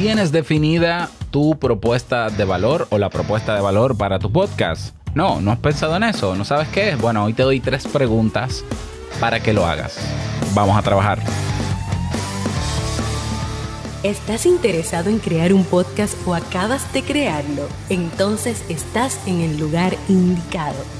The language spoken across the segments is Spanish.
¿Tienes definida tu propuesta de valor o la propuesta de valor para tu podcast? No, no has pensado en eso, no sabes qué es. Bueno, hoy te doy tres preguntas para que lo hagas. Vamos a trabajar. ¿Estás interesado en crear un podcast o acabas de crearlo? Entonces estás en el lugar indicado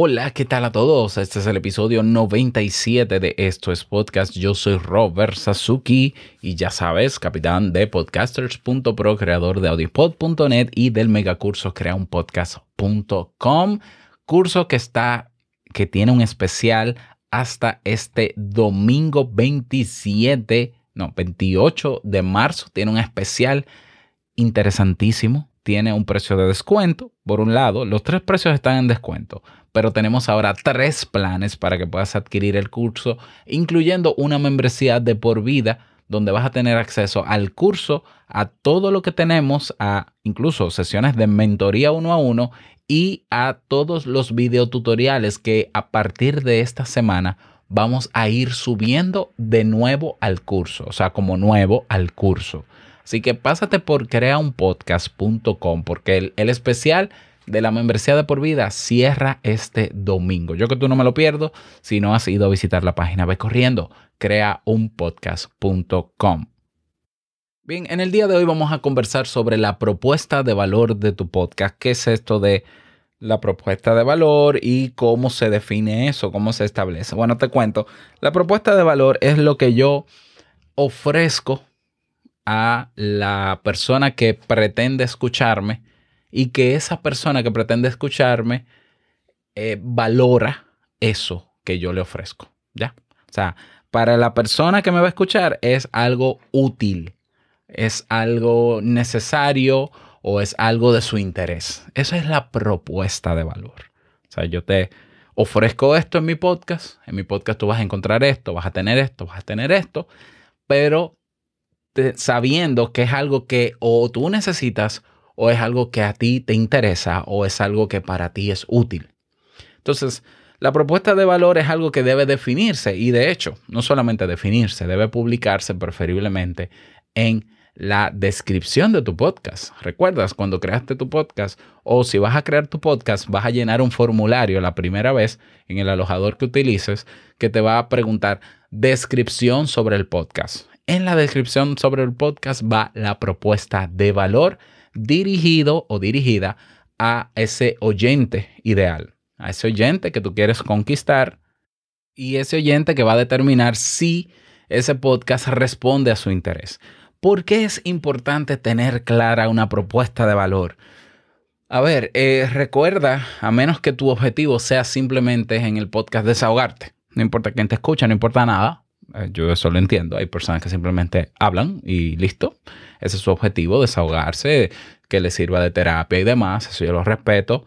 Hola, ¿qué tal a todos? Este es el episodio 97 de Esto es Podcast. Yo soy Robert Sasuki y ya sabes, capitán de podcasters.pro, creador de audiopod.net y del megacurso creaunpodcast.com. Curso que está, que tiene un especial hasta este domingo 27, no, 28 de marzo. Tiene un especial interesantísimo. Tiene un precio de descuento. Por un lado, los tres precios están en descuento pero tenemos ahora tres planes para que puedas adquirir el curso, incluyendo una membresía de por vida donde vas a tener acceso al curso, a todo lo que tenemos, a incluso sesiones de mentoría uno a uno y a todos los videotutoriales que a partir de esta semana vamos a ir subiendo de nuevo al curso, o sea, como nuevo al curso. Así que pásate por creaunpodcast.com porque el, el especial de la membresía de por vida cierra este domingo. Yo que tú no me lo pierdo, si no has ido a visitar la página, ve corriendo, creaunpodcast.com. Bien, en el día de hoy vamos a conversar sobre la propuesta de valor de tu podcast. ¿Qué es esto de la propuesta de valor y cómo se define eso, cómo se establece? Bueno, te cuento, la propuesta de valor es lo que yo ofrezco a la persona que pretende escucharme y que esa persona que pretende escucharme eh, valora eso que yo le ofrezco. ¿Ya? O sea, para la persona que me va a escuchar es algo útil, es algo necesario o es algo de su interés. Esa es la propuesta de valor. O sea, yo te ofrezco esto en mi podcast, en mi podcast tú vas a encontrar esto, vas a tener esto, vas a tener esto, pero sabiendo que es algo que o tú necesitas o es algo que a ti te interesa o es algo que para ti es útil. Entonces, la propuesta de valor es algo que debe definirse y de hecho, no solamente definirse, debe publicarse preferiblemente en la descripción de tu podcast. ¿Recuerdas cuando creaste tu podcast? O si vas a crear tu podcast, vas a llenar un formulario la primera vez en el alojador que utilices que te va a preguntar descripción sobre el podcast. En la descripción sobre el podcast va la propuesta de valor dirigido o dirigida a ese oyente ideal, a ese oyente que tú quieres conquistar y ese oyente que va a determinar si ese podcast responde a su interés. ¿Por qué es importante tener clara una propuesta de valor? A ver, eh, recuerda, a menos que tu objetivo sea simplemente en el podcast desahogarte, no importa quién te escucha, no importa nada, yo eso lo entiendo, hay personas que simplemente hablan y listo. Ese es su objetivo, desahogarse, que les sirva de terapia y demás. Eso yo lo respeto.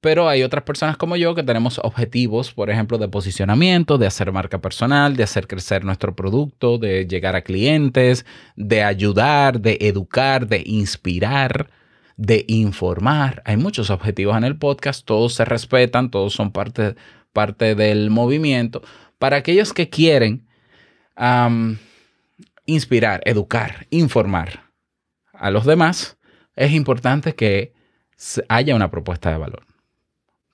pero hay otras personas como yo que tenemos objetivos, por ejemplo, de posicionamiento, de hacer marca personal, de hacer crecer nuestro producto, de llegar a clientes, de ayudar, de educar, de inspirar, de informar. Hay muchos objetivos en el podcast, todos se respetan, todos son parte, parte del movimiento. Para aquellos que quieren inspirar, educar, informar a los demás, es importante que haya una propuesta de valor.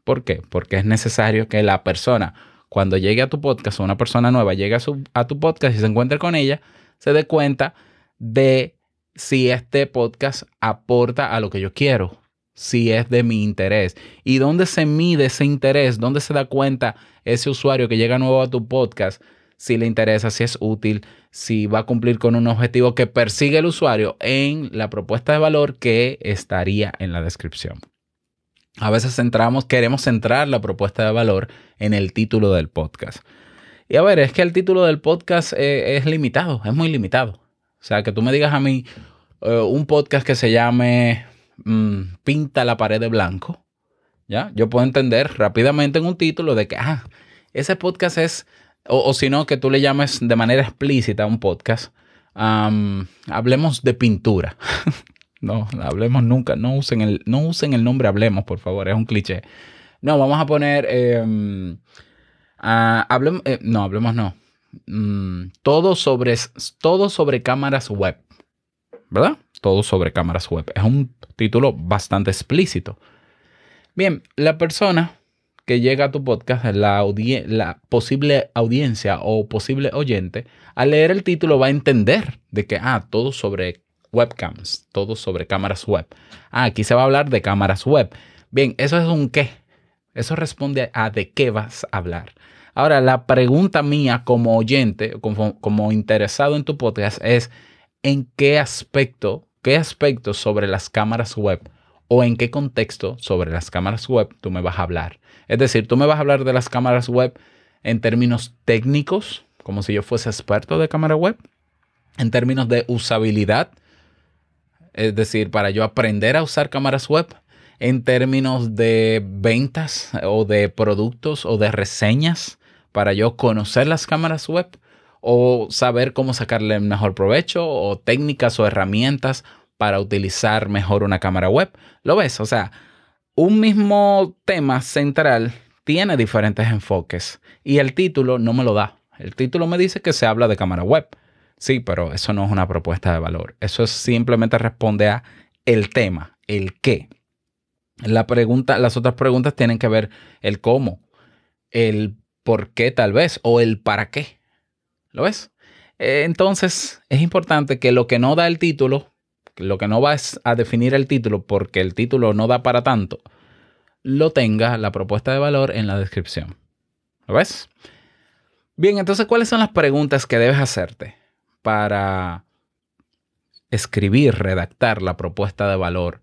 ¿Por qué? Porque es necesario que la persona, cuando llegue a tu podcast o una persona nueva llegue a, a tu podcast y se encuentre con ella, se dé cuenta de si este podcast aporta a lo que yo quiero, si es de mi interés. ¿Y dónde se mide ese interés? ¿Dónde se da cuenta ese usuario que llega nuevo a tu podcast? Si le interesa, si es útil, si va a cumplir con un objetivo que persigue el usuario en la propuesta de valor que estaría en la descripción. A veces centramos, queremos centrar la propuesta de valor en el título del podcast. Y a ver, es que el título del podcast eh, es limitado, es muy limitado. O sea, que tú me digas a mí eh, un podcast que se llame mm, Pinta la pared de blanco. ¿Ya? Yo puedo entender rápidamente en un título de que, ah, ese podcast es, o, si no, que tú le llames de manera explícita a un podcast, hablemos de pintura. no, hablemos nunca, no usen, el, no usen el nombre hablemos, por favor, es un cliché. No, vamos a poner, em, hablemos, eh, no, hablemos no. Mm, todo, sobre, todo sobre cámaras web, ¿verdad? Todo sobre cámaras web. Es un título bastante explícito. Bien, la persona que llega a tu podcast, la, posible audiencia o posible oyente, al leer el título va a entender de que, ah, todo sobre webcams, todo sobre cámaras web. Ah, aquí se va a hablar de cámaras web. Bien, eso es un qué. Eso responde a de qué vas a hablar. Ahora, la pregunta mía como oyente, como, como interesado en tu podcast es, ¿en qué aspecto, qué aspecto sobre las cámaras web o en qué contexto sobre las cámaras web tú me vas a hablar? Es decir, tú me vas a hablar de las cámaras web en términos técnicos, como si yo fuese experto de cámara web, en términos de usabilidad, es decir, para yo aprender a usar cámaras web, en términos de ventas o de productos o de reseñas, para yo conocer las cámaras web o saber cómo sacarle mejor provecho o técnicas o herramientas para utilizar mejor una cámara web. ¿Lo ves? O sea, un mismo tema central tiene diferentes enfoques y el título no me lo da. El título me dice que se habla de cámara web. Sí, pero eso no es una propuesta de valor. Eso simplemente responde a el tema, el qué. La pregunta, las otras preguntas tienen que ver el cómo, el por qué tal vez o el para qué. ¿Lo ves? Eh, entonces es importante que lo que no da el título lo que no va a definir el título porque el título no da para tanto, lo tenga la propuesta de valor en la descripción. ¿Lo ves? Bien, entonces, ¿cuáles son las preguntas que debes hacerte para escribir, redactar la propuesta de valor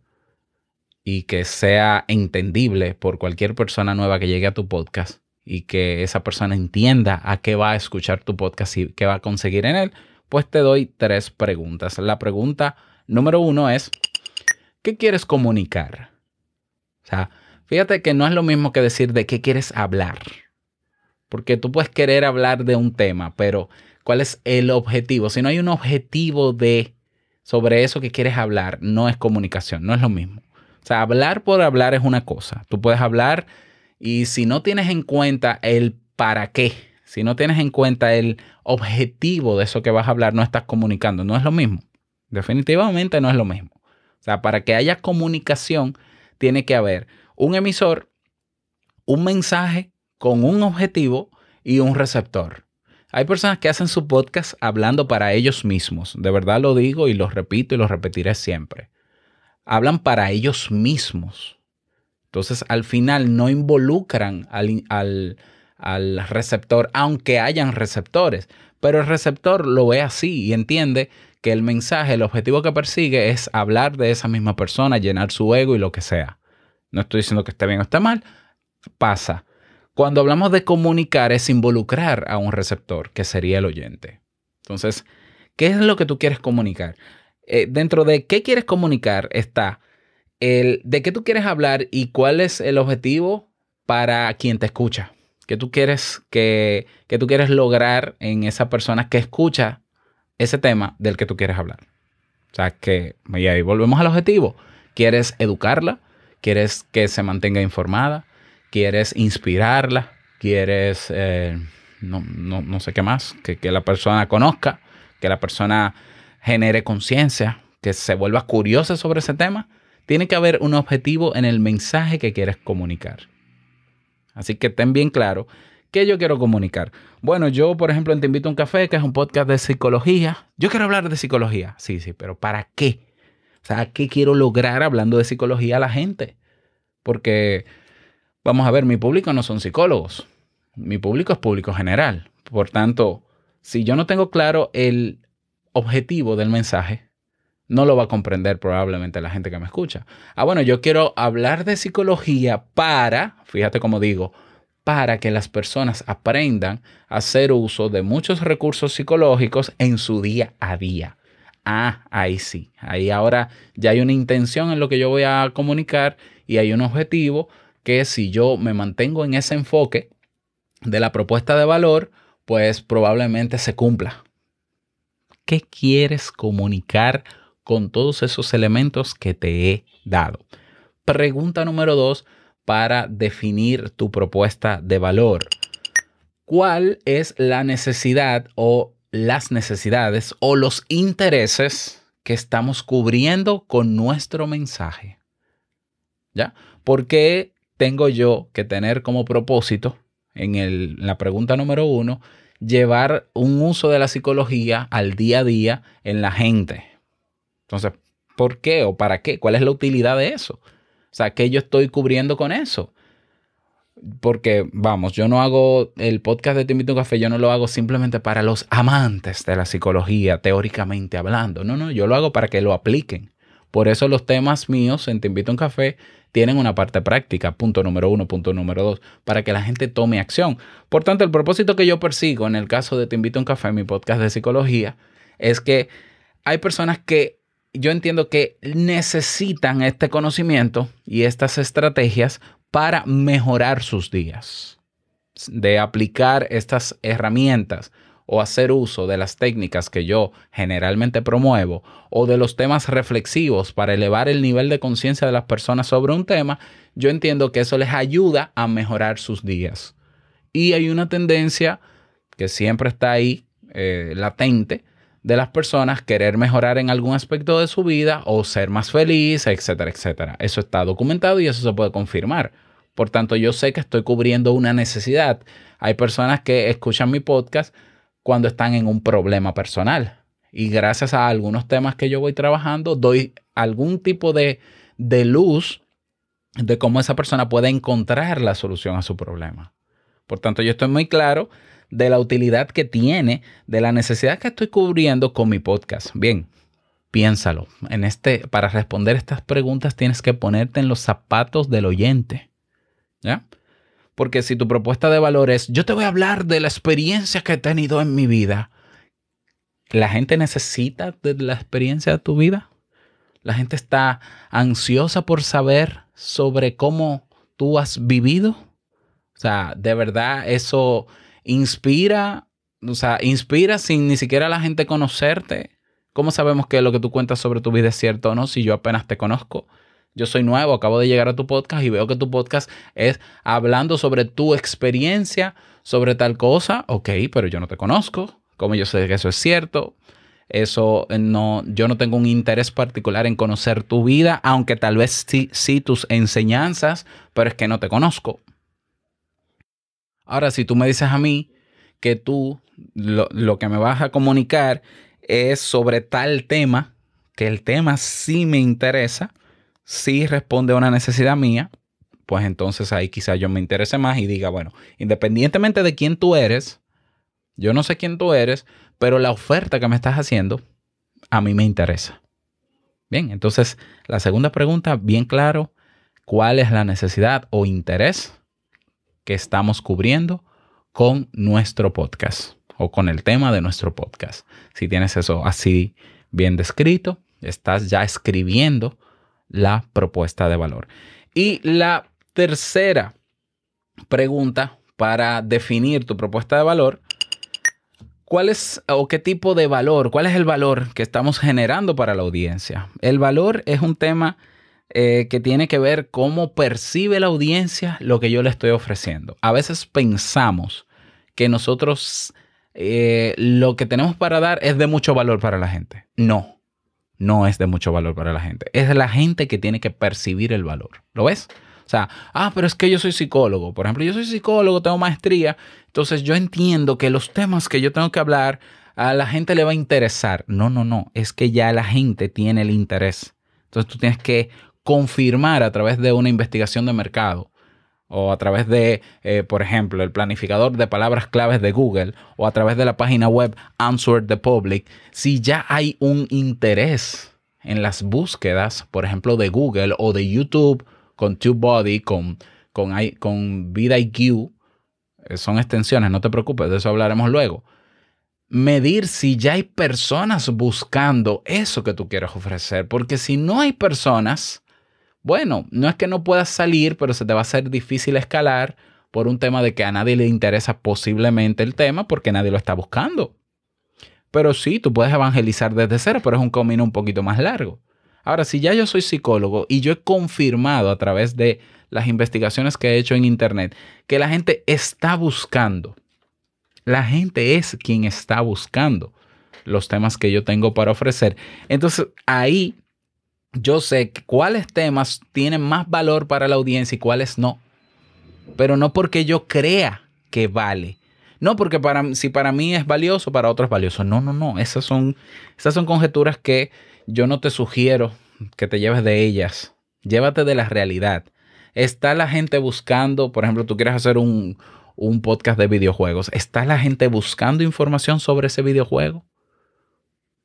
y que sea entendible por cualquier persona nueva que llegue a tu podcast y que esa persona entienda a qué va a escuchar tu podcast y qué va a conseguir en él? Pues te doy tres preguntas. La pregunta número uno es, ¿qué quieres comunicar? O sea, fíjate que no es lo mismo que decir de qué quieres hablar. Porque tú puedes querer hablar de un tema, pero ¿cuál es el objetivo? Si no hay un objetivo de sobre eso que quieres hablar, no es comunicación, no es lo mismo. O sea, hablar por hablar es una cosa. Tú puedes hablar y si no tienes en cuenta el para qué, si no tienes en cuenta el objetivo de eso que vas a hablar, no estás comunicando, no es lo mismo. Definitivamente no es lo mismo. O sea, para que haya comunicación, tiene que haber un emisor, un mensaje con un objetivo y un receptor. Hay personas que hacen su podcast hablando para ellos mismos. De verdad lo digo y lo repito y lo repetiré siempre. Hablan para ellos mismos. Entonces, al final no involucran al, al, al receptor, aunque hayan receptores. Pero el receptor lo ve así y entiende que el mensaje, el objetivo que persigue es hablar de esa misma persona, llenar su ego y lo que sea. No estoy diciendo que esté bien o esté mal, pasa. Cuando hablamos de comunicar es involucrar a un receptor, que sería el oyente. Entonces, ¿qué es lo que tú quieres comunicar? Eh, dentro de qué quieres comunicar está el de qué tú quieres hablar y cuál es el objetivo para quien te escucha. ¿Qué tú quieres, que, tú quieres lograr en esa persona que escucha ese tema del que tú quieres hablar. O sea, que, y ahí volvemos al objetivo. ¿Quieres educarla? ¿Quieres que se mantenga informada? ¿Quieres inspirarla? ¿Quieres, eh, no, sé qué más, que, que la persona conozca, que la persona genere conciencia, que se vuelva curiosa sobre ese tema? Tiene que haber un objetivo en el mensaje que quieres comunicar. Así que ten bien claro ¿Qué yo quiero comunicar? Bueno, yo, por ejemplo, Te Invito a un Café, que es un podcast de psicología. Yo quiero hablar de psicología. Sí, sí, pero ¿para qué? O sea, ¿qué quiero lograr hablando de psicología a la gente? Porque, vamos a ver, mi público no son psicólogos. Mi público es público general. Por tanto, si yo no tengo claro el objetivo del mensaje, no lo va a comprender probablemente la gente que me escucha. Ah, bueno, yo quiero hablar de psicología para, fíjate cómo digo, para que las personas aprendan a hacer uso de muchos recursos psicológicos en su día a día. ah, ahí sí, ahí ahora ya hay una intención en lo que yo voy a comunicar y hay un objetivo que si yo me mantengo en ese enfoque de la propuesta de valor, pues probablemente se cumpla. ¿Qué quieres comunicar con todos esos elementos que te he dado? Pregunta número dos para definir tu propuesta de valor. ¿Cuál es la necesidad o las necesidades o los intereses que estamos cubriendo con nuestro mensaje? ¿Ya? ¿Por qué tengo yo que tener como propósito, en, la pregunta número uno, llevar un uso de la psicología al día a día en la gente? Entonces, ¿por qué o para qué? ¿Cuál es la utilidad de eso? O sea, ¿qué yo estoy cubriendo con eso? Porque, vamos, yo no hago el podcast de Te invito a un café, yo no lo hago simplemente para los amantes de la psicología, teóricamente hablando. No, no, yo lo hago para que lo apliquen. Por eso los temas míos en Te invito a un café tienen una parte práctica, punto número uno, punto número dos, para que la gente tome acción. Por tanto, el propósito que yo persigo en el caso de Te invito a un café, mi podcast de psicología, es que hay personas que yo entiendo que necesitan este conocimiento y estas estrategias para mejorar sus días, de aplicar estas herramientas o hacer uso de las técnicas que yo generalmente promuevo o de los temas reflexivos para elevar el nivel de conciencia de las personas sobre un tema, yo entiendo que eso les ayuda a mejorar sus días. Y hay una tendencia que siempre está ahí, eh, latente, de las personas querer mejorar en algún aspecto de su vida o ser más feliz, etcétera, etcétera. Eso está documentado y eso se puede confirmar. Por tanto, yo sé que estoy cubriendo una necesidad. Hay personas que escuchan mi podcast cuando están en un problema personal. Y gracias a algunos temas que yo voy trabajando, doy algún tipo de, de luz de cómo esa persona puede encontrar la solución a su problema. Por tanto, yo estoy muy claro de la utilidad que tiene, de la necesidad que estoy cubriendo con mi podcast. Bien, piénsalo. En este, para responder estas preguntas tienes que ponerte en los zapatos del oyente. ¿Ya? Porque si tu propuesta de valor es, yo te voy a hablar de la experiencia que he tenido en mi vida, ¿la gente necesita de la experiencia de tu vida? ¿La gente está ansiosa por saber sobre cómo tú has vivido? O sea, de verdad eso inspira, o sea, inspira sin ni siquiera la gente conocerte. ¿Cómo sabemos que lo que tú cuentas sobre tu vida es cierto o no si yo apenas te conozco? Yo soy nuevo, acabo de llegar a tu podcast y veo que tu podcast es hablando sobre tu experiencia, sobre tal cosa. Ok, pero yo no te conozco. ¿Cómo yo sé que eso es cierto? Eso eh, no, yo no tengo un interés particular en conocer tu vida, aunque tal vez sí, sí tus enseñanzas, pero es que no te conozco. Ahora, si tú me dices a mí que tú lo, que me vas a comunicar es sobre tal tema, que el tema sí me interesa, sí responde a una necesidad mía, pues entonces ahí quizá yo me interese más y diga, bueno, independientemente de quién tú eres, yo no sé quién tú eres, pero la oferta que me estás haciendo a mí me interesa. Bien, entonces la segunda pregunta, bien claro, ¿cuál es la necesidad o interés que estamos cubriendo con nuestro podcast o con el tema de nuestro podcast. Si tienes eso así bien descrito, estás ya escribiendo la propuesta de valor. Y la tercera pregunta para definir tu propuesta de valor, ¿cuál es o qué tipo de valor, cuál es el valor que estamos generando para la audiencia? El valor es un tema eh, que tiene que ver cómo percibe la audiencia lo que yo le estoy ofreciendo. A veces pensamos que nosotros eh, lo que tenemos para dar es de mucho valor para la gente. No, no es de mucho valor para la gente. Es la gente que tiene que percibir el valor. ¿Lo ves? O sea, ah, pero es que yo soy psicólogo. Por ejemplo, yo soy psicólogo, tengo maestría. Entonces yo entiendo que los temas que yo tengo que hablar a la gente le va a interesar. No, no, no. Es que ya la gente tiene el interés. Entonces tú tienes que confirmar a través de una investigación de mercado o a través de, eh, por ejemplo, el planificador de palabras claves de Google o a través de la página web Answer the Public, si ya hay un interés en las búsquedas, por ejemplo, de Google o de YouTube con TubeBuddy, con, con, con VidIQ, eh, son extensiones, no te preocupes, de eso hablaremos luego. medir si ya hay personas buscando eso que tú quieres ofrecer. Porque si no hay personas, bueno, no es que no puedas salir, pero se te va a hacer difícil escalar por un tema de que a nadie le interesa posiblemente el tema porque nadie lo está buscando. Pero sí, tú puedes evangelizar desde cero, pero es un camino un poquito más largo. Ahora, si ya yo soy psicólogo y yo he confirmado a través de las investigaciones que he hecho en Internet que la gente está buscando, la gente es quien está buscando los temas que yo tengo para ofrecer. Entonces, ahí yo sé cuáles temas tienen más valor para la audiencia y cuáles no. Pero no porque yo crea que vale, no, porque para, si para mí es valioso, para otros es valioso. No, no, no. Esas son, esas son conjeturas que yo no te sugiero que te lleves de ellas. Llévate de la realidad. Está la gente buscando, por ejemplo, tú quieres hacer un, un podcast de videojuegos. ¿Está la gente buscando información sobre ese videojuego?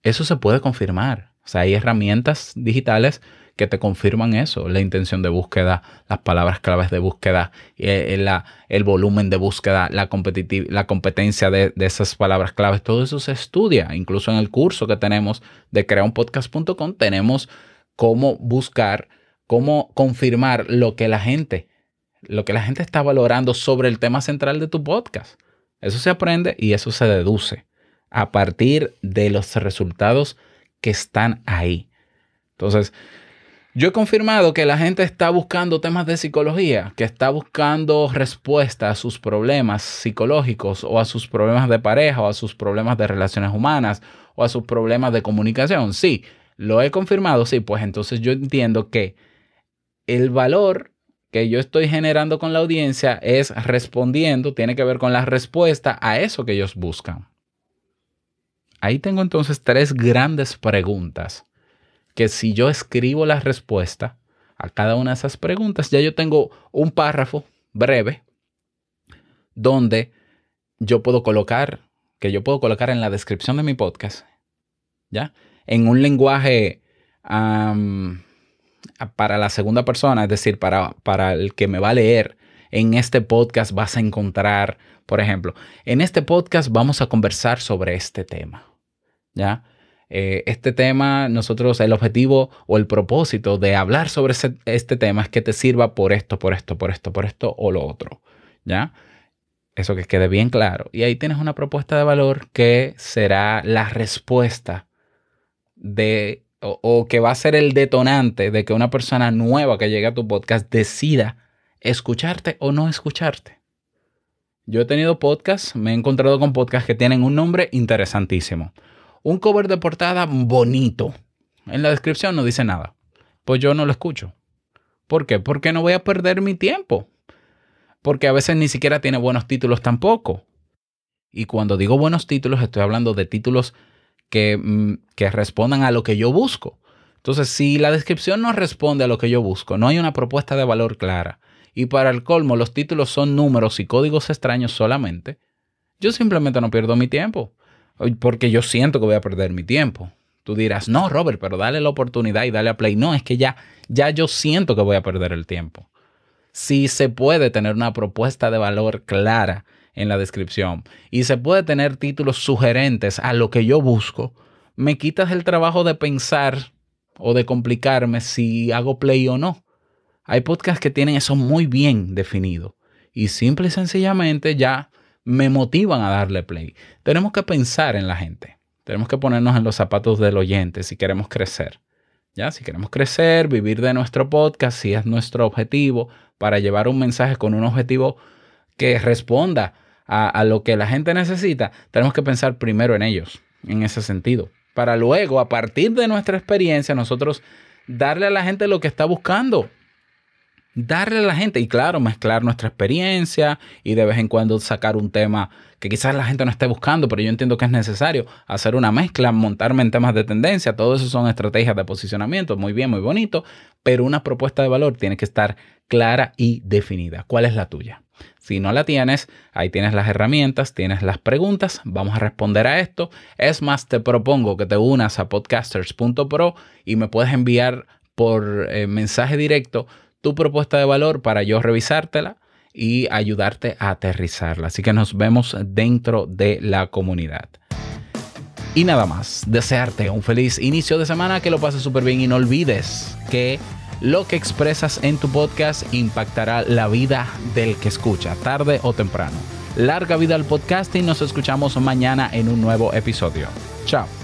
Eso se puede confirmar. O sea, hay herramientas digitales que te confirman eso, la intención de búsqueda, las palabras claves de búsqueda, eh, eh, el volumen de búsqueda, la, la competencia de, esas palabras claves, todo eso se estudia. Incluso en el curso que tenemos de creaunpodcast.com tenemos cómo buscar, cómo confirmar lo que la gente, lo que la gente está valorando sobre el tema central de tu podcast. Eso se aprende y eso se deduce a partir de los resultados que están ahí. Entonces, yo he confirmado que la gente está buscando temas de psicología, que está buscando respuestas a sus problemas psicológicos o a sus problemas de pareja o a sus problemas de relaciones humanas o a sus problemas de comunicación. Sí, lo he confirmado, sí, pues entonces yo entiendo que el valor que yo estoy generando con la audiencia es respondiendo, tiene que ver con la respuesta a eso que ellos buscan. Ahí tengo entonces tres grandes preguntas que si yo escribo la respuesta a cada una de esas preguntas, ya yo tengo un párrafo breve donde yo puedo colocar, que yo puedo colocar en la descripción de mi podcast, ¿ya? En un lenguaje para la segunda persona, es decir, para, para el que me va a leer, en este podcast vas a encontrar, por ejemplo, en este podcast vamos a conversar sobre este tema, ¿ya? Eh, este tema, nosotros, el objetivo o el propósito de hablar sobre este tema es que te sirva por esto, por esto, por esto, por esto o lo otro. ¿Ya? Eso que quede bien claro. Y ahí tienes una propuesta de valor que será la respuesta de, o, o que va a ser el detonante de que una persona nueva que llegue a tu podcast decida escucharte o no escucharte. Yo he tenido podcasts, me he encontrado con podcasts que tienen un nombre interesantísimo un cover de portada bonito. En la descripción no dice nada. Pues yo no lo escucho. ¿Por qué? Porque no voy a perder mi tiempo. Porque a veces ni siquiera tiene buenos títulos tampoco. Y cuando digo buenos títulos, estoy hablando de títulos que, mm, que respondan a lo que yo busco. Entonces, si la descripción no responde a lo que yo busco, no hay una propuesta de valor clara, y para el colmo los títulos son números y códigos extraños solamente, yo simplemente no pierdo mi tiempo porque yo siento que voy a perder mi tiempo. Tú dirás, no, Robert, pero dale la oportunidad y dale a play. No, es que ya, ya yo siento que voy a perder el tiempo. Si se puede tener una propuesta de valor clara en la descripción y se puede tener títulos sugerentes a lo que yo busco, me quitas el trabajo de pensar o de complicarme si hago play o no. Hay podcasts que tienen eso muy bien definido y simple y sencillamente ya me motivan a darle play. Tenemos que pensar en la gente. Tenemos que ponernos en los zapatos del oyente si queremos crecer. ¿Ya? Si queremos crecer, vivir de nuestro podcast, si es nuestro objetivo, para llevar un mensaje con un objetivo que responda a, a lo que la gente necesita, tenemos que pensar primero en ellos, en ese sentido. Para luego, a partir de nuestra experiencia, nosotros darle a la gente lo que está buscando darle a la gente y claro, mezclar nuestra experiencia y de vez en cuando sacar un tema que quizás la gente no esté buscando, pero yo entiendo que es necesario hacer una mezcla, montarme en temas de tendencia, todo eso son estrategias de posicionamiento, muy bien, muy bonito, pero una propuesta de valor tiene que estar clara y definida. ¿Cuál es la tuya? Si no la tienes, ahí tienes las herramientas, tienes las preguntas, vamos a responder a esto. Es más, te propongo que te unas a podcasters.pro y me puedes enviar por eh, mensaje directo tu propuesta de valor para yo revisártela y ayudarte a aterrizarla. Así que nos vemos dentro de la comunidad. Y nada más, desearte un feliz inicio de semana, que lo pases súper bien y no olvides que lo que expresas en tu podcast impactará la vida del que escucha, tarde o temprano. Larga vida al podcast y nos escuchamos mañana en un nuevo episodio. Chao.